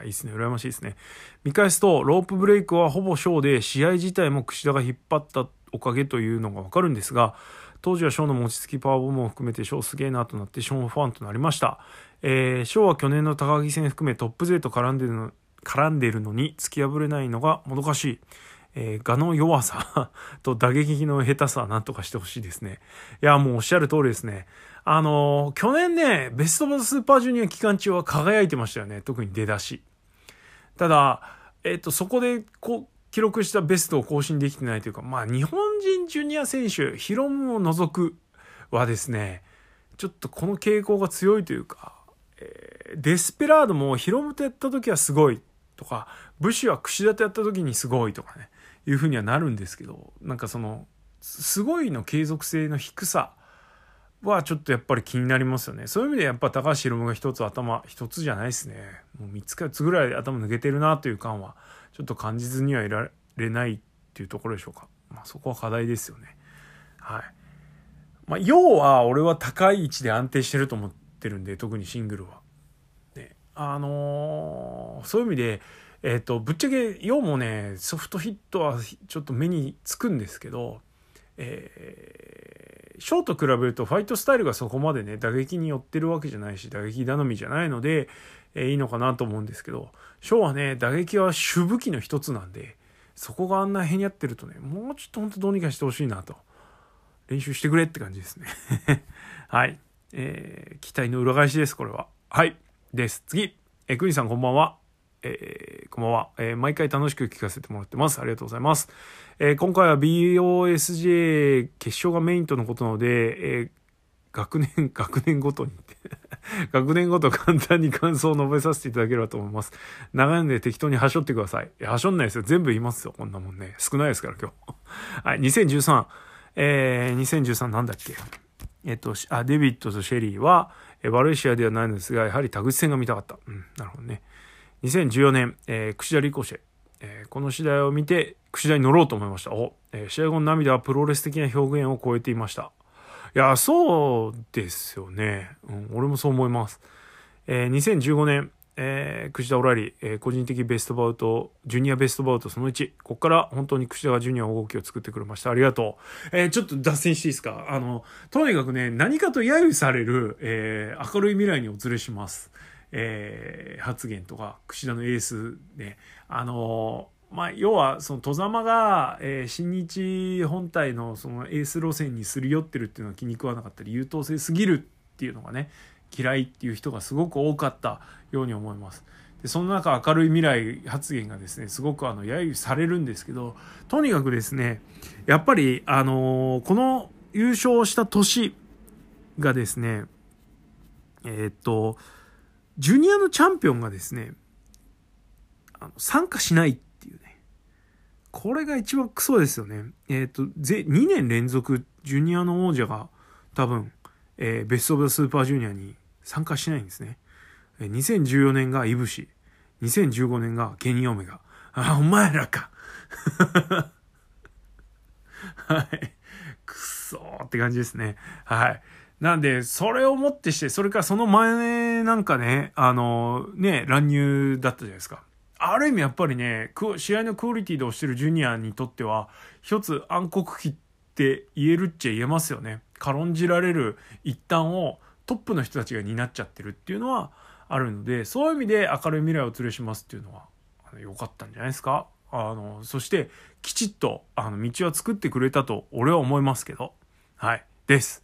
いいですね。羨ましいですね。見返すと、ロープブレイクはほぼショーで、試合自体も櫛田が引っ張ったおかげというのがわかるんですが、当時はショーの餅つきパワーボムを含めてショーすげえなとなってショーファンとなりました。えー、ショーは去年の高木戦含めトップ勢と絡んでるの絡んでるのに突き破れないのがもどかしい。えー、画の弱さ と打撃の下手さは何とかしてほしいですね。いや、もうおっしゃる通りですね。あのー、去年ね、ベストバズスーパージュニア期間中は輝いてましたよね。特に出だし。ただ、えっ、ー、と、そこでこう記録したベストを更新できてないというか、まあ、日本人ジュニア選手、ヒロムを除くはですね、ちょっとこの傾向が強いというか、えー、デスペラードもヒロムとやった時はすごいとか、武士は櫛田とやった時にすごいとかね。いうふうにはなるんですけどなんかそのすごいの継続性の低さはちょっとやっぱり気になりますよねそういう意味でやっぱ高橋宏夢が一つ頭一つじゃないですねもう3つか4つぐらい頭抜けてるなという感はちょっと感じずにはいられないっていうところでしょうか、まあ、そこは課題ですよね。はい。まあ要は俺は高い位置で安定してると思ってるんで特にシングルは。ね。あのー、そういう意味でえっ、ー、と、ぶっちゃけ、要もね、ソフトヒットはちょっと目につくんですけど、えー、ショーと比べるとファイトスタイルがそこまでね、打撃に寄ってるわけじゃないし、打撃頼みじゃないので、え、いいのかなと思うんですけど、ショーはね、打撃は主武器の一つなんで、そこがあんな変にやってるとね、もうちょっと本当どうにかしてほしいなと。練習してくれって感じですね。はい。えー、期待の裏返しです、これは。はい。です。次。え、クニさんこんばんは。えー、こんばんは、えー、毎回楽しく聞かせてもらってます。ありがとうございます。えー、今回は BOSJ 決勝がメインとのことなので、え、学年、学年ごとに 学年ごと簡単に感想を述べさせていただければと思います。長いんで適当にはしょってください。はしょんないですよ。全部言いますよ。こんなもんね。少ないですから今日。はい、2013。えー、2013なんだっけ？えっと、あ、デビッドとシェリーは、えー、悪い試合ではないのですが、やはり田口戦が見たかった。うん、なるほどね。2014年、えー、串田リコシェ、えー、この試合を見て串田に乗ろうと思いました。お、えー、試合後の涙はプロレス的な表現を超えていました。いや、そうですよね。うん、俺もそう思います。えー、2015年、えー、串田オラリ、えー、個人的ベストバウト、ジュニアベストバウトその1。ここから本当に串田がジュニアの動きを作ってくれました。ありがとう。えー、ちょっと脱線していいですか？あの、とにかくね、何かと揶揄される、えー、明るい未来にお連れします。えー、発言とか櫛田のエースであのまあ、要はその戸様が、えー、新日本体のそのエース路線にすり寄ってるっていうのは気に食わなかったり優等生すぎるっていうのがね嫌いっていう人がすごく多かったように思います。でその中明るい未来発言がですねすごくあの揶揄されるんですけどとにかくですねやっぱりあのー、この優勝した年がですねえー、っとジュニアのチャンピオンがですね参加しないってこれが一番クソですよねえー、っと2年連続ジュニアの王者が多分、えー、ベスト・オブ・ザ・スーパージュニアに参加しないんですね2014年がイブシ。2015年がケニーオメガ。あ、お前らか。はい。くっそーって感じですね。はい。なんで、それをもってして、それからその前なんかね、あの、ね、乱入だったじゃないですか。ある意味やっぱりね、試合のクオリティで押してるジュニアにとっては、一つ暗黒期って言えるっちゃ言えますよね。軽んじられる一端をトップの人たちが担っちゃってるっていうのは、あるのでそういう意味で明るい未来を連れしますっていうのは良かったんじゃないですか？あのそしてきちっとあの道は作ってくれたと俺は思いますけど。はい。です。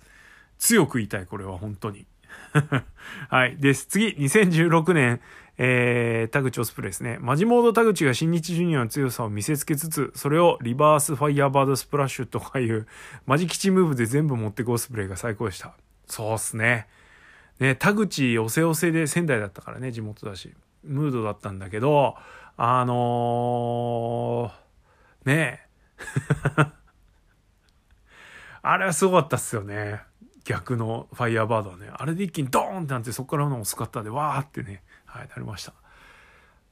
強く言いたいこれは本当に。はい。です。次。2016年えー、田口オスプレイですね。マジモード田口が新日ジュニアの強さを見せつけつつ、それをリバースファイヤーバードスプラッシュとかいうマジ吉ムーブで全部持ってくオスプレイが最高でした。そうっすね。ね、田口おせおせで仙台だったからね、地元だし。ムードだったんだけど、あのー、ね あれはすごかったっすよね。逆のファイヤーバードはね。あれで一気にドーンってなって、そこからのスカッターでわーってね、はい、なりました。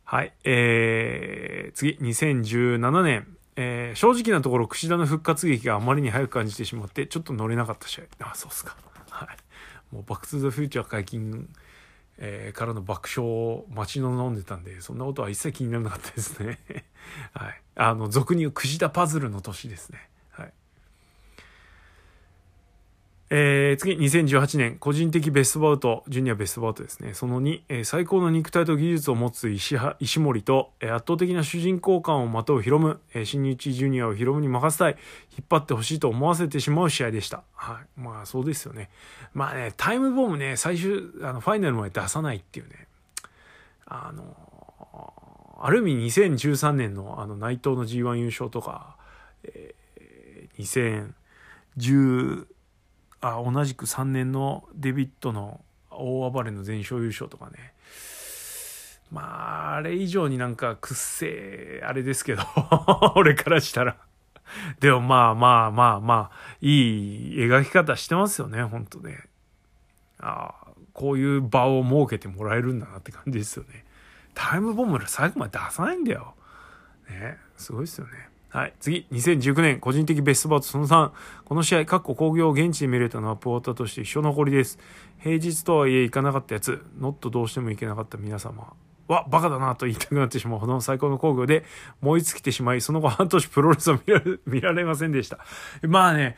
はい、えー、次、2017年。えー、正直なところ、櫛田の復活劇があまりに早く感じてしまって、ちょっと乗れなかった試合。あ、そうっすか。はい。もうバック・トゥ・ザ・フューチャー解禁、えー、からの爆笑を待ち望んでたんでそんなことは一切気にならなかったですね はいあの俗に言うくじだパズルの年ですねえー、次、2018年、個人的ベストバウト、ジュニアベストバウトですね。その2、えー、最高の肉体と技術を持つ石石森と、えー、圧倒的な主人公感をまとうヒロム、えー、新日ジュニアをヒロムに任せたい、引っ張ってほしいと思わせてしまう試合でした。はい。まあ、そうですよね。まあね、タイムボムね、最終、あの、ファイナルまで出さないっていうね。あの、ある意味2013年のあの内藤の G1 優勝とか、えー、2010、あ同じく3年のデビットの大暴れの全勝優勝とかね。まああれ以上になんかくっせえあれですけど 俺からしたら。でもまあまあまあまあいい描き方してますよね本当ね。ああこういう場を設けてもらえるんだなって感じですよね。タイムボムで最後まで出さないんだよ。ねすごいですよね。はい。次、2019年、個人的ベストバウトその3。この試合、各工業を現地で見れたのはプォーターとして一生残りです。平日とはいえ行かなかったやつ、ノットどうしても行けなかった皆様は、バカだなと言いたくなってしまうほどの最高の工業で燃え尽きてしまい、その後半年プロレスを見られ見られませんでした。まあね、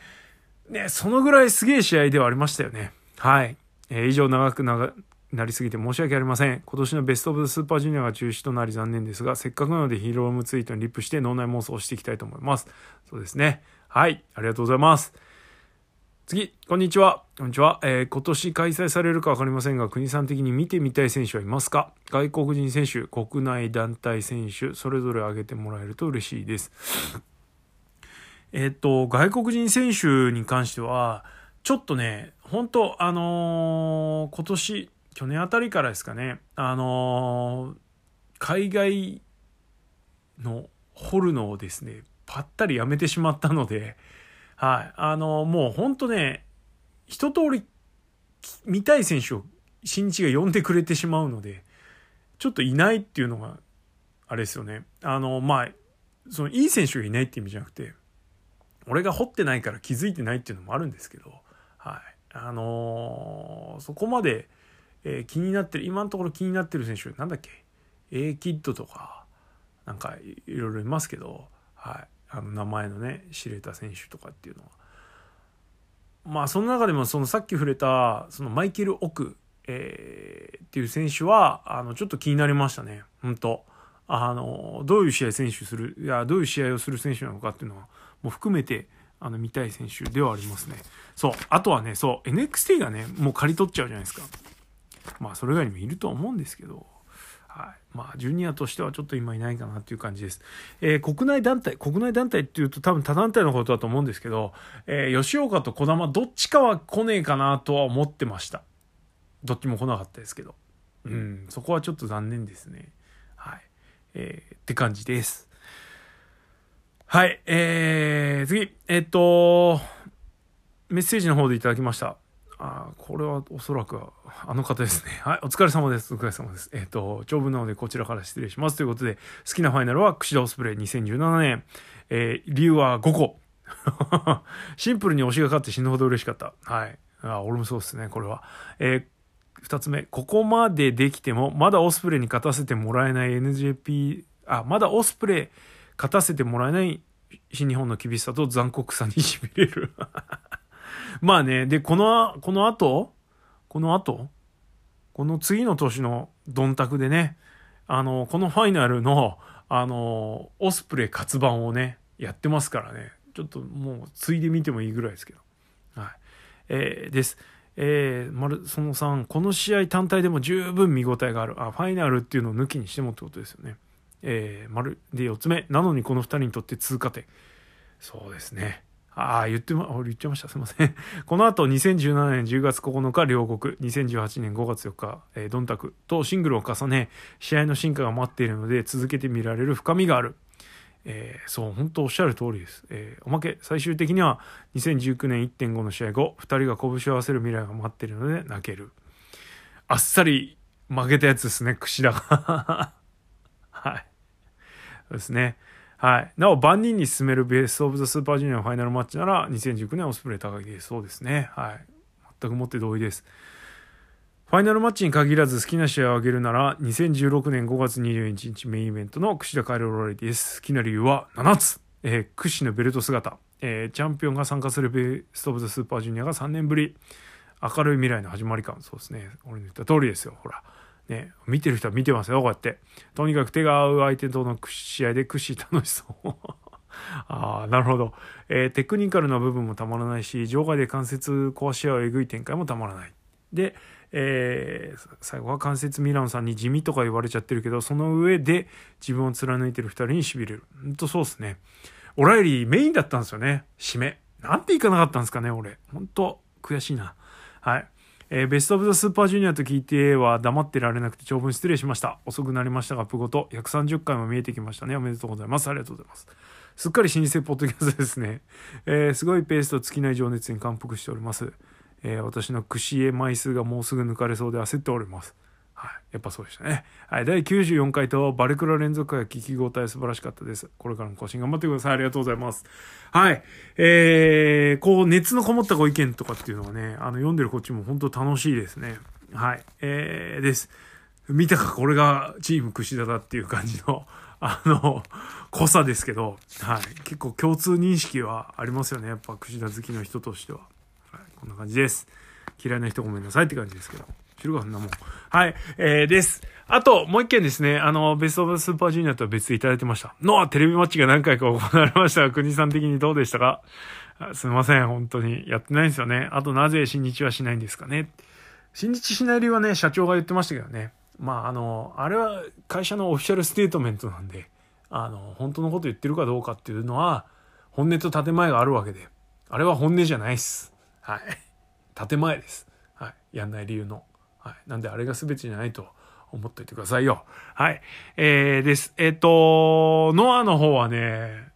ね、そのぐらいすげえ試合ではありましたよね。はい。えー、以上長く長、なりすぎて申し訳ありません。今年のベストオブスーパージュニアが中止となり残念ですが、せっかくなのでヒーロームツイートにリップして脳内妄想をしていきたいと思います。そうですね。はい。ありがとうございます。次、こんにちは。こんにちは。えー、今年開催されるかわかりませんが、国さん的に見てみたい選手はいますか？外国人選手、国内団体選手、それぞれ挙げてもらえると嬉しいです。えっと、外国人選手に関しては、ちょっとね、本当あのー、今年、去年あたりからですかね、あのー、海外の掘るのをですね、ぱったりやめてしまったので、はい、あのー、もう本当ね、一通り見たい選手を新日が呼んでくれてしまうので、ちょっといないっていうのが、あれですよね。あの、まあ、そのいい選手がいないって意味じゃなくて、俺が掘ってないから気づいてないっていうのもあるんですけど、はい。あの、そこまで、えー、気になってる今のところ気になってる選手なんだっけ？A キッドとかなんかいろいろいますけど、はい、あの名前のね知れた選手とかっていうのは。まあその中でもそのさっき触れたそのマイケル・オク、えー、っていう選手はあのちょっと気になりましたね。本当。あのどういう試合選手するいやどういう試合をする選手なのかっていうのはもう含めてあの見たい選手ではありますね。そう。あとはねそう。NXT がねもう刈り取っちゃうじゃないですか。まあそれ以外にもいると思うんですけど、はい。まあ、ジュニアとしてはちょっと今いないかなっていう感じです。えー、国内団体、国内団体っていうと多分他団体のことだと思うんですけど、えー、吉岡と児玉どっちかは来ねえかなとは思ってました。どっちも来なかったですけど。うん、そこはちょっと残念ですね。はい。えー、って感じです。はい、えー、次、え、っと、メッセージの方でいただきました。あこれはおそらくあの方ですね。はい、お疲れ様です。お疲れ様です。えっ、ー、と、長文なのでこちらから失礼します。ということで、好きなファイナルは、串田オスプレイ2017年。えー、理由は5個。シンプルに推しが勝って死ぬほど嬉しかった。はい。あ、俺もそうですね、これは。えー二つ目、ここまでできても、まだオスプレイに勝たせてもらえない NJP、あ、まだオスプレイ勝たせてもらえない新日本の厳しさと残酷さに痺れる まあね、で、この、この後、この後、この次の年のドンタクでね、あの、このファイナルの、あの、オスプレイ活版をね、やってますからね、ちょっともう、ついで見てもいいぐらいですけど。はい。えー、です。えー、丸、その3、この試合単体でも十分見応えがある。あ、ファイナルっていうのを抜きにしてもってことですよね。えー、丸、で、4つ目。なのにこの2人にとって通過点。そうですね。ああ、言ってま、言っちゃいました。すいません。この後、2017年10月9日、両国、2018年5月4日、えー、ドンタクとシングルを重ね、試合の進化が待っているので、続けて見られる深みがある。えー、そう、本当おっしゃる通りです。えー、おまけ、最終的には、2019年1.5の試合後、2人が拳を合わせる未来が待っているので、泣ける。あっさり負けたやつですね、櫛田が。はい。そうですね。はい。なお、万人に進めるベースオブザスーパージュニアのファイナルマッチなら、2019年オスプレイ高木です。そうですね。はい。全くもって同意です。ファイナルマッチに限らず好きな試合を挙げるなら、2016年5月21日メインイベントの櫛田カイロロレディです。好きな理由は7つ。えー、櫛のベルト姿。えー、チャンピオンが参加するベースオブザスーパージュニアが3年ぶり。明るい未来の始まり感。そうですね。俺の言った通りですよ。ほら。ね、見てる人は見てますよ、こうやって。とにかく手が合う相手との試合で屈指楽しそう。ああ、なるほど、えー、テクニカルな部分もたまらないし、場外で関節壊し合うえぐい展開もたまらない。で、えー、最後は関節ミランさんに地味とか言われちゃってるけど、その上で自分を貫いてる二人に痺れる。ほんとそうですね。オライリーメインだったんですよね。締め。なんていかなかったんですかね、俺。ほんと悔しいな。はい。えー、ベストオブザスーパージュニアと聞いては黙ってられなくて長文失礼しました。遅くなりましたが、プゴと130回も見えてきましたね。おめでとうございます。ありがとうございます。すっかり老舗ポッドキャストですね。えー、すごいペースと尽きない情熱に感服しております。えー、私の串へ枚数がもうすぐ抜かれそうで焦っております。はい。やっぱそうでしたね。はい。第94回とバレクラ連続回聞き応え素晴らしかったです。これからも更新頑張ってください。ありがとうございます。はい。えー、こう、熱のこもったご意見とかっていうのはね、あの、読んでるこっちも本当楽しいですね。はい。えー、です。見たか、これがチーム串田だっていう感じの、あの、濃さですけど、はい。結構共通認識はありますよね。やっぱ串田好きの人としては。はい。こんな感じです。嫌いな人ごめんなさいって感じですけど。知るか、そんなもん。はい、えー、です。あと、もう一件ですね、あの、ベストオブスーパージュニアとは別でいただいてました。のテレビマッチが何回か行われましたが、国さん的にどうでしたか？すいません、本当に。やってないんですよね。あと、なぜ新日はしないんですかね？新日しない理由はね、社長が言ってましたけどね。まあ、あの、あれは会社のオフィシャルステートメントなんで、あの、本当のこと言ってるかどうかっていうのは、本音と建前があるわけで、あれは本音じゃないっす。はい。建前です。はい。やんない理由の。はい。なんであれが全てじゃないと思っといてくださいよ。はい。えー、です。えっ、ー、と、ノアの方はね、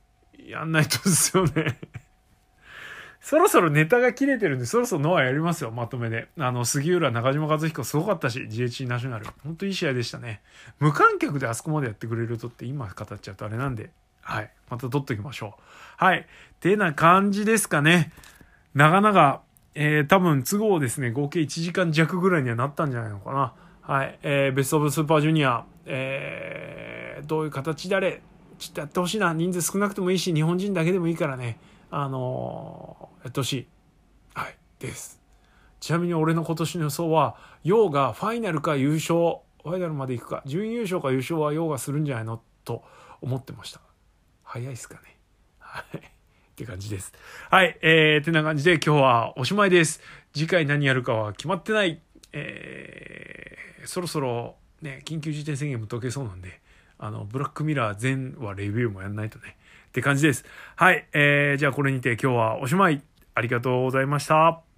やんないとですよね。そろそろネタが切れてるんで、そろそろノアやりますよ、まとめで。あの、杉浦、中島和彦すごかったし、GHC ナショナル。ほんといい試合でしたね。無観客であそこまでやってくれるとって今語っちゃうとあれなんで、はい。また撮っときましょう。はい。てな感じですかね。長々、えー、多分都合ですね、合計1時間弱ぐらいにはなったんじゃないのかな。はい。えー、ベストオブスーパージュニア、えー、どういう形であれ、ちょっとやってほしいな。人数少なくてもいいし、日本人だけでもいいからね、あのー、やってほしい。はい。です。ちなみに俺の今年の予想は、ヨウがファイナルか優勝、ファイナルまで行くか、準優勝か優勝はヨウがするんじゃないの？と思ってました。早いっすかね。はい。って感じです。はい。えー、てな感じで今日はおしまいです。次回何やるかは決まってない。えーそろそろね緊急事態宣言も解けそうなんであのブラックミラー全話レビューもやんないとねって感じですはい、えーじゃあこれにて今日はおしまいありがとうございました